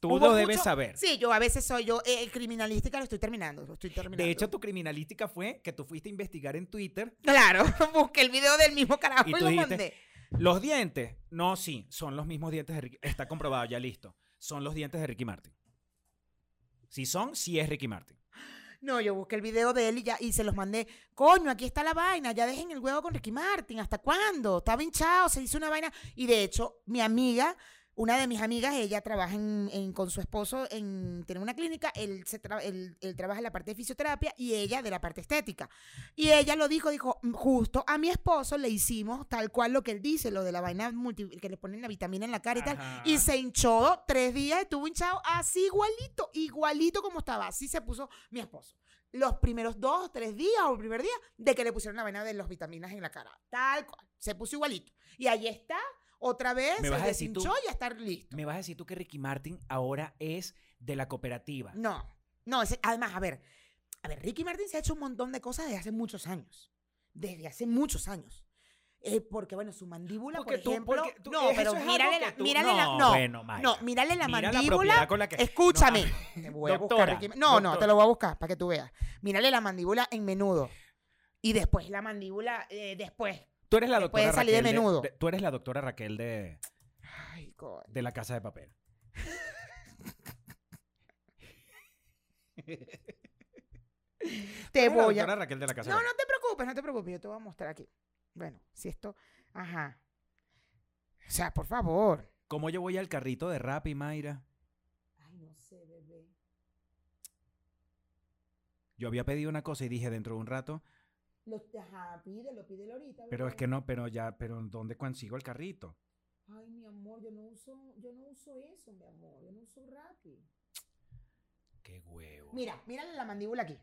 Tú Hubo lo debes mucho- saber. Sí, yo a veces soy yo, eh, el criminalística lo estoy terminando, lo estoy terminando. De hecho, tu criminalística fue que tú fuiste a investigar en Twitter Claro, [LAUGHS] busqué el video del mismo carajo Y y, tú lo dijiste- mandé. Los dientes, no, sí, son los mismos dientes de Ricky. Está comprobado, ya listo. Son los dientes de Ricky Martin. Si son, sí es Ricky Martin. No, yo busqué el video de él y ya, y se los mandé. Coño, aquí está la vaina, ya dejen el huevo con Ricky Martin. ¿Hasta cuándo? Estaba hinchado, se hizo una vaina. Y de hecho, mi amiga, una de mis amigas, ella trabaja en, en- con su esposo en tiene una clínica, él, se tra- él, él trabaja en la parte de fisioterapia y ella de la parte estética. Y ella lo dijo, dijo, "Mm, justo a mi esposo le hicimos tal cual lo que él dice, lo de la vaina multi- que le ponen la vitamina en la cara y tal. Y se hinchó tres días, estuvo hinchado así igualito, igualito como estaba. Así se puso mi esposo. Los primeros dos, tres días o el primer día de que le pusieron la vaina de las vitaminas en la cara. Tal cual. Se puso igualito. Y ahí está, otra vez, ¿Me vas a decir tú? y a estar listo. Me vas a decir tú que Ricky Martin ahora es de la cooperativa. No, no, ese- además, a ver, a ver, Ricky Martin se ha hecho un montón de cosas desde hace muchos años. Desde hace muchos años. Eh, porque, bueno, su mandíbula, Porque por tú- ejemplo. porque tú- no, eso pero es algo mírale que la, tú- mírale no, la. No, bueno, Mayra. no, mírale la Mira la mandíbula. propiedad con la que- Escúchame. No, [LAUGHS] Te voy a buscar Doctora, Ricky Ma- No, no, te lo voy a buscar para que tú veas. Mírale la mandíbula en menudo. Y después la mandíbula, eh, después. Tú eres la doctora de salir de Raquel menudo. tú eres la doctora Raquel de, Ay, de la casa de papel. Te Tú eres la voy a. doctora Raquel de la casa No, de no te preocupes, no te preocupes. Yo te voy a mostrar aquí. Bueno, si esto. Ajá. O sea, por favor. ¿Cómo yo voy al carrito de rap y Mayra? Ay, no sé, bebé. Yo había pedido una cosa y dije dentro de un rato, Lo, ajá, pídelo, pídelo ahorita. pero es que no, pero ya, pero ¿dónde consigo el carrito? Ay, mi amor, yo no uso, yo no uso eso, mi amor. Yo no uso Rappi. Qué huevo. Mira, mírale la mandíbula aquí.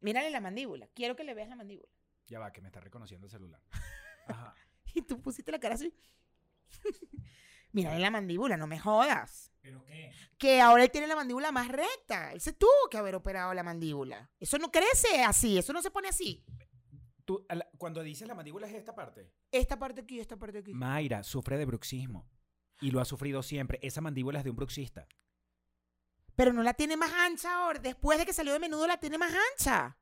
Mírale la mandíbula. Quiero que le veas la mandíbula. Ya va, que me está reconociendo el celular. [LAUGHS] Ajá. Y tú pusiste la cara así. Mírale la mandíbula, no me jodas. ¿Pero qué? Que ahora él tiene la mandíbula más recta. Él se tuvo que haber operado la mandíbula. Eso no crece así, eso no se pone así. Tú, la- cuando dices la mandíbula es esta parte. Esta parte aquí, esta parte aquí. Mayra sufre de bruxismo. Y lo ha sufrido siempre. Esa mandíbula es de un bruxista. Pero no la tiene más ancha ahora. Después de que salió de menudo la tiene más ancha.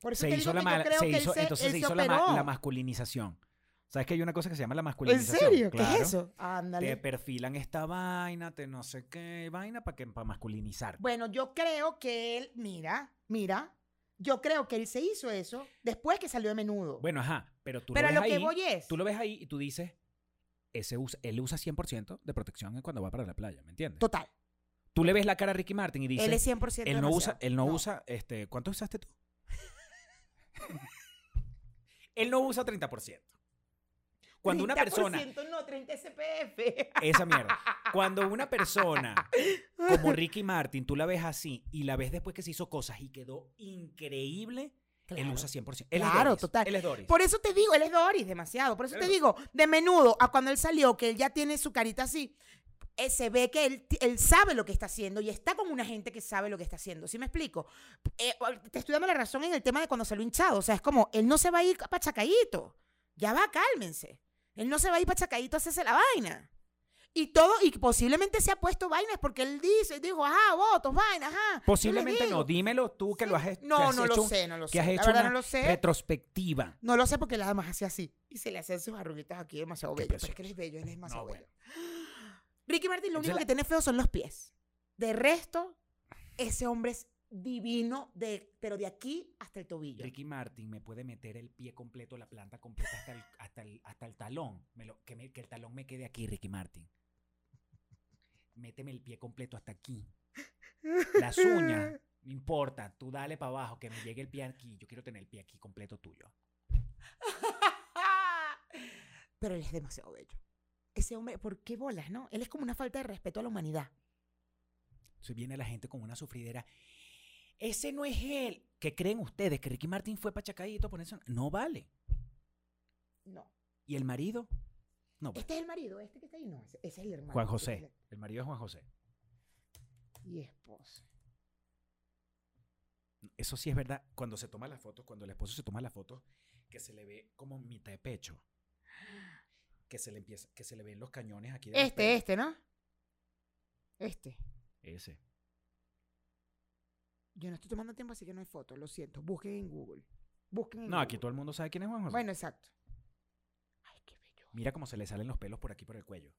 Por eso Se hizo la mala- se hizo- entonces se hizo la masculinización. ¿Sabes que hay una cosa que se llama la ¿En masculinización? serio? ¿Qué Claro. es eso? Te Ándale. perfilan esta vaina, te no sé qué vaina para que para masculinizar. Bueno, yo creo que él, mira, mira, yo creo que él se hizo eso después que salió de menudo. Bueno, ajá, pero tú Pero lo ves lo que voy es. tú lo ves ahí y tú dices, ese usa, él usa 100% de protección cuando va para la playa, ¿me entiendes? Total. Tú le ves la cara a Ricky Martin y dices, él es 100% él no usa, él no, usa, este, ¿cuánto usaste tú? [LAUGHS] él no usa 30%. Cuando una persona, 30% no, 30 SPF. [LAUGHS] esa mierda, cuando una persona como Ricky Martin, tú la ves así y la ves después que se hizo cosas y quedó increíble, él usa 100%. Él es Claro, Doris, total. Él es Doris. Por eso te digo, él es Doris, demasiado. Por eso te digo, de menudo, a cuando él salió, que él ya tiene su carita así, eh, se ve que él, él sabe lo que está haciendo y está con una gente que sabe lo que está haciendo. ¿Sí me explico? Eh, te estoy dando la razón en el tema de cuando salió hinchado. O sea, es como, él no se va a ir pachacadito. Ya va, cálmense. Él no se va a ir pachacadito a hacerse la vaina. Y todo, y posiblemente se ha puesto vainas porque él dice, dijo, ajá, votos, vainas, ajá. Posiblemente no, dímelo tú que Sí. lo has, he- que No, has no hecho lo sé, no lo sé. que has hecho verdad una no lo sé. retrospectiva. No lo sé porque la más hace así. Y se le hacen sus arruguitas aquí demasiado bello. Pero es que él precioso. es bello, él es demasiado No, bello. [GASPS] Ricky Martin lo único la- que tiene feo son los pies. De resto, ese hombre es divino, de, pero de aquí hasta el tobillo. Ricky Martin me puede meter el pie completo, la planta completa hasta el, hasta el, hasta el talón. Me lo- que, me- que el talón me quede aquí, Ricky Martin. Méteme el pie completo hasta aquí. Las uñas, no importa. Tú dale para abajo, que me llegue el pie aquí. Yo quiero tener el pie aquí completo tuyo. [LAUGHS] pero él es demasiado bello. Ese hombre, ¿por qué bolas, no? Él es como una falta de respeto a la humanidad. Entonces viene la gente con una sufridera. Ese no es él. ¿Qué creen ustedes? ¿Que Ricky Martin fue pachacadito? Ponerse... No vale. No. ¿Y el marido? No vale. Este es el marido, este que está ahí, no, ese, ese es el hermano. Juan ese José. El marido es Juan José. Y esposa. Eso sí es verdad. Cuando se toma la foto, cuando el esposo se toma la foto, que se le ve como mitad de pecho. Que se le empieza, que se le ven los cañones aquí. de Este, este, ¿no? Este. Ese. Yo no estoy tomando tiempo, así que no hay foto, lo siento. Busquen en Google. Busquen en No, aquí todo el mundo sabe quién es Juan José. Bueno, exacto. Ay, qué bello. Mira cómo se le salen los pelos por aquí por el cuello.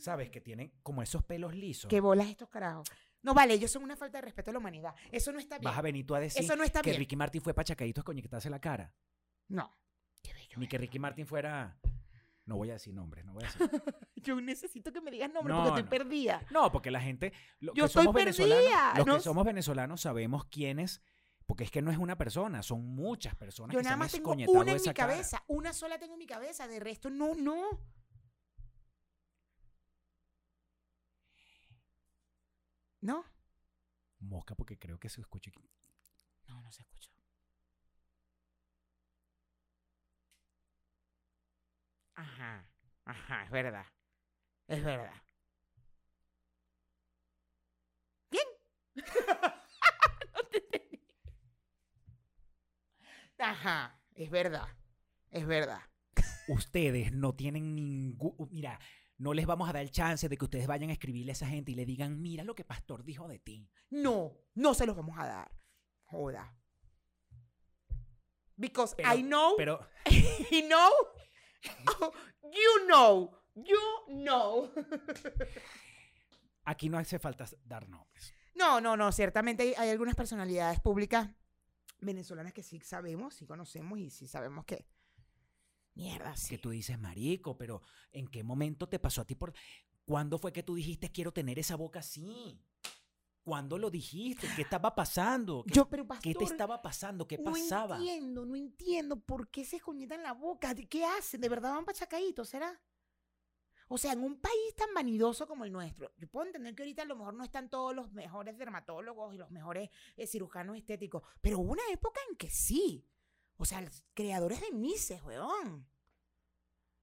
¿sabes? Que tienen como esos pelos lisos. ¿Qué bolas estos carajos? No, vale, ellos son una falta de respeto a la humanidad. Eso no está bien. Vas a venir tú a decir Eso no está que bien. Ricky Martin fue pachacaditos con quitarse la cara. No. Qué bello. Ni que Ricky Martin fuera... No voy a decir nombres, no voy a decir. [LAUGHS] Yo necesito que me digas nombre No, porque estoy no. perdida. No, porque la gente... lo- Yo que estoy perdida, Los no que somos venezolanos sabemos quiénes... Porque es que no es una persona, son muchas personas Yo que se nada más tengo una en mi cara. cabeza. Una sola tengo en mi cabeza. De resto, no, no. ¿No? Mosca, porque creo que se escucha. No, no se escuchó. Ajá, ajá, es verdad. Es verdad. ¿Quién? [LAUGHS] no te entendí. Ajá, es verdad. Es verdad. Ustedes no tienen ningún... Mira, no les vamos a dar el chance de que ustedes vayan a escribirle a esa gente y le digan, mira lo que Pastor dijo de ti. No, no se los vamos a dar. Joda. Because Pero- I know, Pero [LAUGHS] he know, [LAUGHS] you know, you know. [LAUGHS] aquí no hace falta dar nombres. No, no, no, ciertamente hay, hay algunas personalidades públicas venezolanas que sí sabemos, sí conocemos y sí sabemos que... Mierda, sí. Que tú dices, marico, pero ¿en qué momento te pasó a ti por... ¿Cuándo fue que tú dijiste quiero tener esa boca así? ¿Cuándo lo dijiste? ¿Qué estaba pasando? ¿Qué, Yo, pero qué te estaba pasando? ¿Qué no pasaba? entiendo, no entiendo por qué se escoñetan la boca. ¿De ¿Qué hacen? ¿De verdad van pachacaditos, será? O sea, en un país tan vanidoso como el nuestro, yo puedo entender que ahorita a lo mejor no están todos los mejores dermatólogos y los mejores eh, cirujanos estéticos, pero hubo una época en que sí. O sea, los creadores de Mises, weón.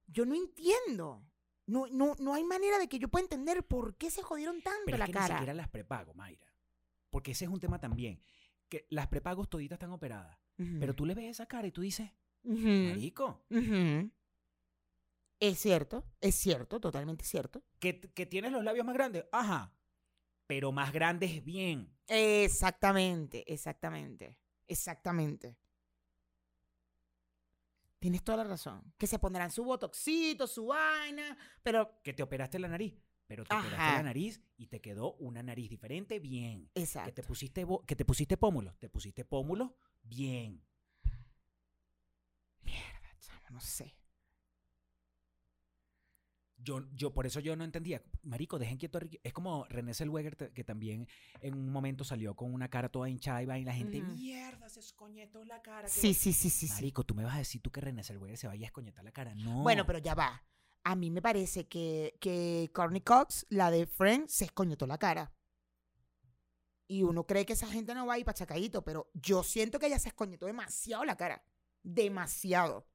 Yo no entiendo. No, no, no hay manera de que yo pueda entender por qué se jodieron tanto Pero es la que ni cara. siquiera las prepago, Mayra. Porque ese es un tema también. Que las prepagos toditas están operadas. Pero tú le ves esa cara y tú dices, marico. Es cierto, es cierto, totalmente cierto. que, que tienes los labios más grandes. Ajá. Pero más grandes bien. Exactamente, exactamente, exactamente. Tienes toda la razón. Que se pondrán su botoxito, su vaina, pero Que te operaste la nariz. Pero te operaste la nariz y te quedó una nariz diferente bien. Que exacto. te pusiste, que te pusiste pómulos. Te pusiste pómulos bien. Mierda, chamo, no sé. Yo, yo, por eso yo no entendía. Marico, dejen quieto a Ricky. Es como René Zellweger, que también en un momento salió con una cara toda hinchada y va y la gente, mierda, se escoñetó la cara. Sí, bo-". sí, sí, sí, sí. Marico, tú me vas a decir tú que René Zellweger se vaya a escoñetar la cara. No. Bueno, pero ya va. A mí me parece que, que Courtney Cox, la de Friends, se escoñetó la cara. Y uno cree que esa gente no va a ir pachacadito, pero yo siento que ella se escoñetó demasiado la cara. Demasiado.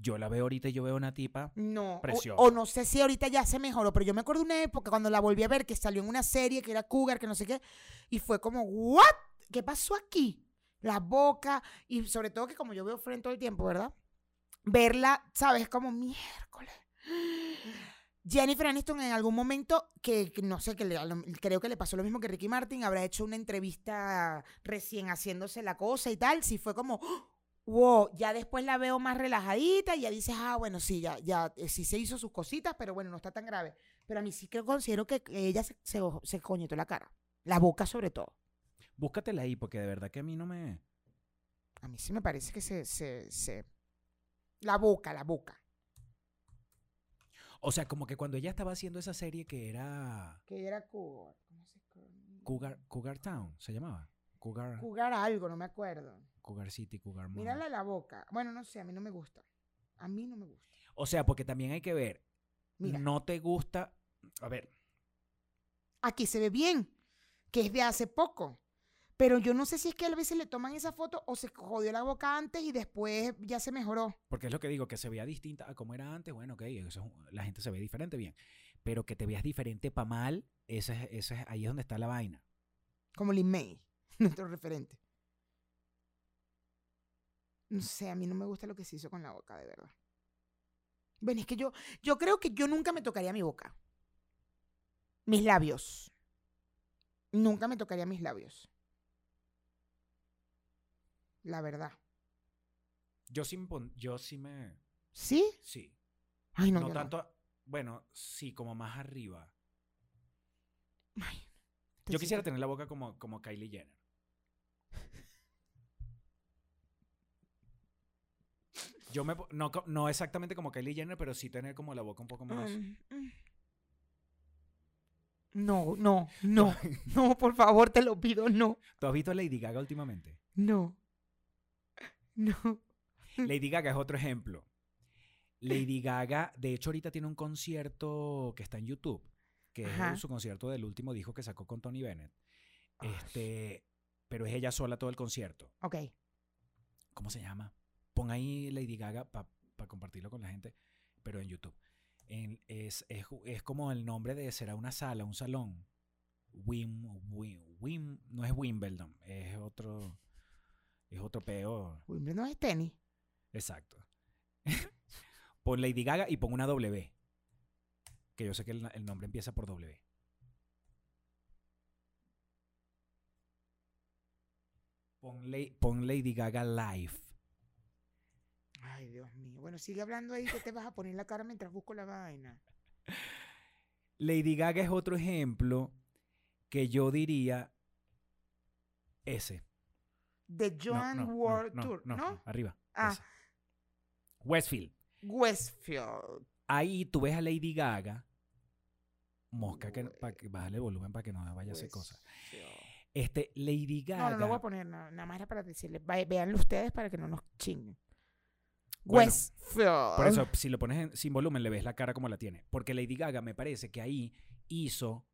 Yo la veo ahorita y yo veo una tipa. No. Preciosa. O, no sé si ahorita ya se mejoró, pero yo me acuerdo de una época cuando la volví a ver que salió en una serie que era Cougar, que no sé qué, y fue como, ¿what? ¿Qué pasó aquí? La boca, y sobre todo que como yo veo Friends todo el tiempo, ¿verdad? Verla, ¿sabes? Como miércoles. Jennifer Aniston en algún momento, que que no sé, que le- creo que le pasó lo mismo que Ricky Martin, habrá hecho una entrevista recién haciéndose la cosa y tal, sí fue como, wow, ya después la veo más relajadita y ya dices, ah, bueno, sí, ya, ya, eh, sí se hizo sus cositas, pero bueno, no está tan grave. Pero a mí sí que considero que ella se, se, se coñetó la cara, la boca sobre todo. Búscatela ahí, porque de verdad que a mí no me. A mí sí me parece que se, se, se... La boca, la boca. O sea, como que cuando ella estaba haciendo esa serie que era Que era Cougar. ¿Cómo se? Cougar, Cougar Town, se llamaba. Cougar, Cougar algo, no me acuerdo. Cougar City, Cougar Mall. Mírala la boca. Bueno, no sé, a mí no me gusta. A mí no me gusta. O sea, porque también hay que ver. Mira, No te gusta. A ver, aquí se ve bien, que es de hace poco. Pero yo no sé si es que a veces le toman esa foto o se jodió la boca antes y después ya se mejoró. porque es lo que digo, que se vea distinta a como era antes. Bueno, ok, eso la gente se ve diferente, bien. Pero que te veas diferente para mal, ese, es- ese es- ahí es donde está la vaina. Como Lin May, [LAUGHS] nuestro referente. No sé, a mí no me gusta lo que se hizo con la boca, de verdad. Bueno, es que yo, yo creo que yo nunca me tocaría mi boca. Mis labios. Nunca me tocaría mis labios. La verdad. Yo sí yo sí me. ¿Sí? Sí. Ay, no, No, yo no. tanto. Bueno, sí, como más arriba. Ay, Yo quisiera tener la boca como, como Kylie Jenner. Yo me... No, no exactamente como Kylie Jenner, pero sí tener como la boca un poco más... Mm, mm. No, no, no, [LAUGHS] no, por favor, te lo pido, no, ¿Tú has visto a Lady Gaga últimamente? no, no. Lady Gaga es otro ejemplo. Lady Gaga, de hecho, ahorita tiene un concierto que está en YouTube, que Ajá. es su concierto del último disco que sacó con Tony Bennett. Este, pero es ella sola todo el concierto. Ok, ¿Cómo se llama? Pon ahí Lady Gaga para compartirlo con la gente, pero en YouTube. En- es, es, ju- es como el nombre de será una sala, un salón. Wim, Wim, Wim- no es Wimbledon, es otro, es otro peo. Wimbledon es tenis. Exacto. [LAUGHS] pon Lady Gaga y pon una W. Que yo sé que el, el nombre empieza por W. Pon Lady Gaga Live. Ay, Dios mío. Bueno, sigue hablando ahí que te vas a poner la cara mientras busco la vaina. Lady Gaga es otro ejemplo que yo diría ese. The Joan no, no, World no, Tour, no, arriba. Ah. ese. Westfield. Westfield. Ahí tú ves a Lady Gaga. Mosca, que, para que bájale el volumen para que no vaya a hacer cosas. Este, Lady Gaga. No, no lo voy a poner, nada más era para decirles, véanlo ustedes para que no nos chinguen. Bueno, Westfield. Por eso, si lo pones en- sin volumen, le ves la cara como la tiene. Porque Lady Gaga me parece que ahí hizo.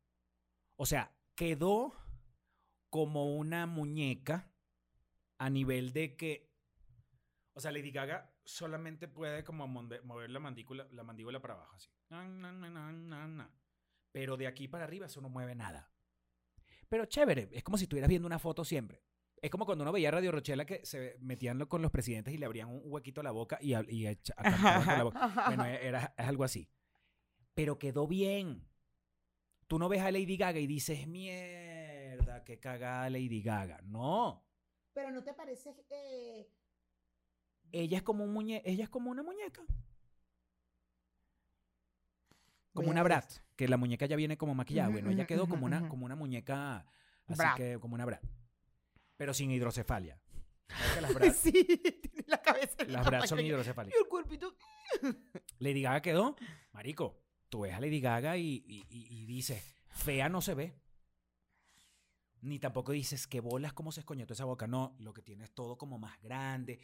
O sea, quedó como una muñeca a nivel de que. O sea, Lady Gaga solamente puede como mover la mandíbula, la mandíbula para abajo, así. Pero de aquí para arriba eso no mueve nada. Pero chévere, es como si estuvieras viendo una foto siempre. Es como cuando uno veía Radio Rochela que se metían con los presidentes y le abrían un huequito a la boca y, y echa- [LAUGHS] con la boca. Bueno, era, es algo así. Pero quedó bien. Tú no ves a Lady Gaga y dices, mierda, qué cagada Lady Gaga. No. Pero no te parece eh, Ella es como un muñe ella es como una muñeca. Como una Brat, que la muñeca ya viene como maquillada. Bueno, ella quedó como una, como una muñeca, así Brat. que como una Brat. Pero sin hidrocefalia. ¿Sabes que las [LAUGHS] sí, tiene la cabeza. las tamaño son hidrocefálicas? Y el cuerpito. [LAUGHS] Lady Gaga quedó, marico, tú ves a Lady Gaga y, y, y- dices, fea no se ve. Ni tampoco dices que bolas cómo se escoñetó esa boca. No, lo que tiene es todo como más grande.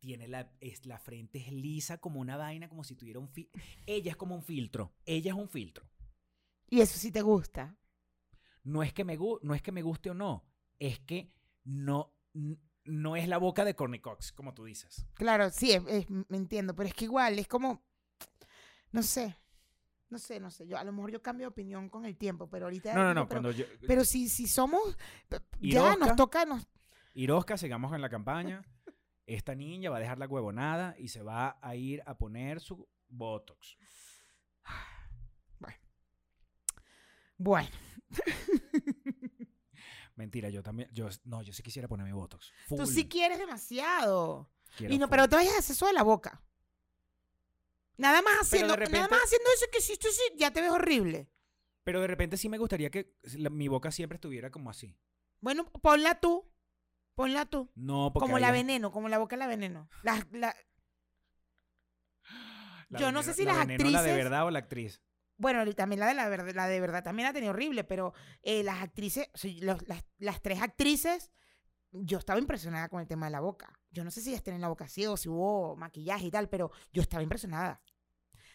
Tiene la, es, la frente es lisa como una vaina, como si tuviera un filtro. Ella es como un filtro. Ella es un filtro. Y eso sí te gusta. No es que me, gu- no es que me guste o no. Es que no, no es la boca de Corny Cox, como tú dices. Claro, sí, es- es- me entiendo, pero es que igual, es como, no sé, no sé, no sé, yo a lo mejor yo cambio de opinión con el tiempo, pero ahorita... No, no, no. pero, Cuando yo, pero si, si somos, p- p- ¿Y ya nos toca, nos, Irosca, sigamos en la campaña. Esta niña va a dejar la huevonada y se va a ir a poner su Botox. bueno, [LAUGHS] Mentira, yo también. Yo, no, yo sí quisiera ponerme Botox. tú sí quieres demasiado. Quiero Y no, full. pero te vayas a hacer eso de la boca. Nada más haciendo, repente- nada más haciendo eso que si tú sí, ya te ves horrible. Pero de repente sí me gustaría que la- mi boca siempre estuviera como así. Bueno, ponla tú, ponla tú. No, porque. Como la veneno, como la boca de la veneno. La, la- la yo no sé si la las veneno, ¿La de actrices- verdad o la actriz? Bueno, también la de la verdad, la de verdad también la tenía horrible, pero eh, las actrices, o sea, los- las, las tres actrices, yo estaba impresionada con el tema de la boca. Yo no sé si ellas tienen la boca así o si hubo maquillaje y tal, pero yo estaba impresionada.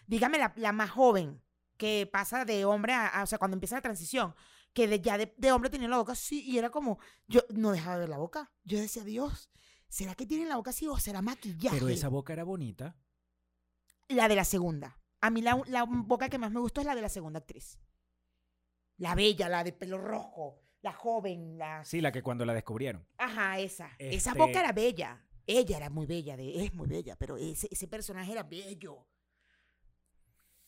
Dígame la, la más joven que pasa de hombre a, a- o sea, cuando empieza la transición, que de- ya de, de hombre tenía la boca así y era como, yo no dejaba de ver la boca. Yo decía, Dios, ¿será que tienen la boca así o será maquillaje? Pero esa boca era bonita. La de la segunda. A mí la, la boca que más me gustó es la de la segunda actriz. La bella, la de pelo rojo, la joven, la... Sí, la que cuando la descubrieron. Ajá, esa. Esa Este- boca era bella. Ella era muy bella, de, es muy bella, pero ese, ese personaje era bello.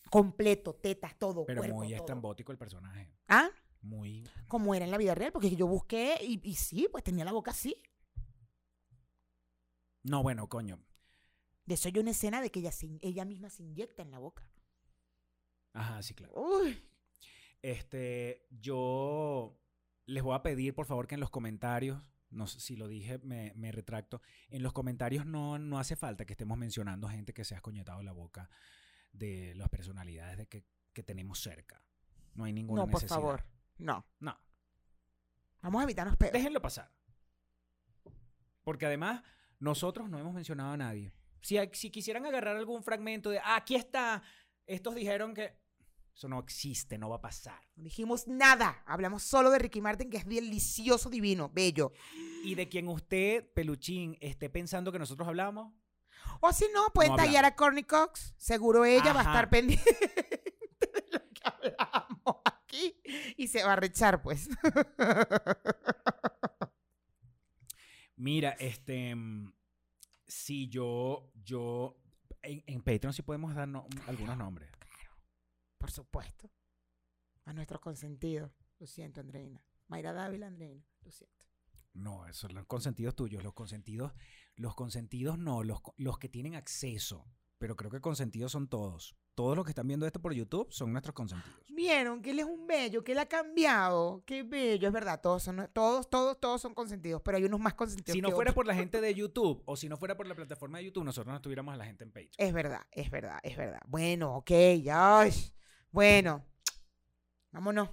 Completo, tetas, todo, Pero cuerpo, muy todo. estrambótico el personaje. ¿Ah? Muy. Como era en la vida real, porque yo busqué y, y sí, pues tenía la boca así. No, bueno, coño. De eso hay una escena de que ella, se ella misma se inyecta en la boca. Ajá, sí, claro. Uy. Este, yo les voy a pedir, por favor, que en los comentarios, no sé si lo dije, me, me retracto, en los comentarios no, no hace falta que estemos mencionando gente que se ha escoñetado la boca de las personalidades de que, que tenemos cerca. No hay ninguna No, por necesidad. favor. No. No, Vamos a evitarnos pedos. déjenlo pasar. Porque además, nosotros no hemos mencionado a nadie. Si, si quisieran agarrar algún fragmento de, "Ah, aquí está, estos dijeron que... Eso no existe, no va a pasar. No dijimos nada. Hablamos solo de Ricky Martin, que es delicioso, divino, bello. Y de quien usted, peluchín, esté pensando que nosotros hablamos, O si no, pueden No tallar a Courtney Cox. Seguro ella va a estar pendiente de lo que hablamos aquí. Y se va a rechar, pues. Mira, este. Si yo. yo en, en Patreon sí podemos dar no- algunos nombres. Por supuesto. A nuestros consentidos. Lo siento, Andreina. Mayra Dávila, Andreina. Lo siento. No, esos son los consentidos tuyos. Los consentidos. Los consentidos no, los, los que tienen acceso. Pero creo que consentidos son todos. Todos los que están viendo esto por YouTube son nuestros consentidos. Vieron que él es un bello, que él ha cambiado. Qué bello, es verdad. Todos son, todos, todos, todos son consentidos, pero hay unos más consentidos. Si no que fuera otros. por la gente de YouTube o si no fuera por la plataforma de YouTube, nosotros no tuviéramos a la gente en Patreon. Es verdad, es verdad, es verdad. Bueno, ok, ya. Bueno, vámonos.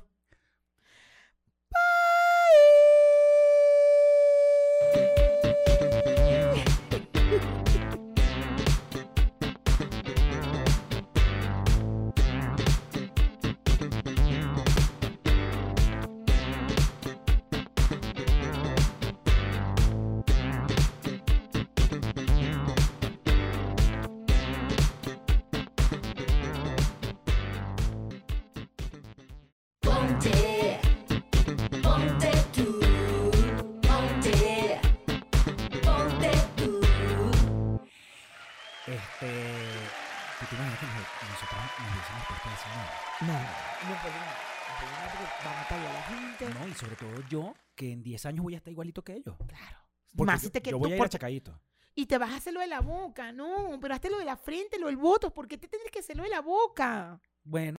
Yo, que en 10 años voy a estar igualito que ellos. Claro. Porque Más yo, si te yo voy a ir achacadito. Y te vas a hacer lo de la boca, no, pero hazte lo de la frente, lo del voto, ¿por qué te tienes que hacer lo de la boca? Bueno,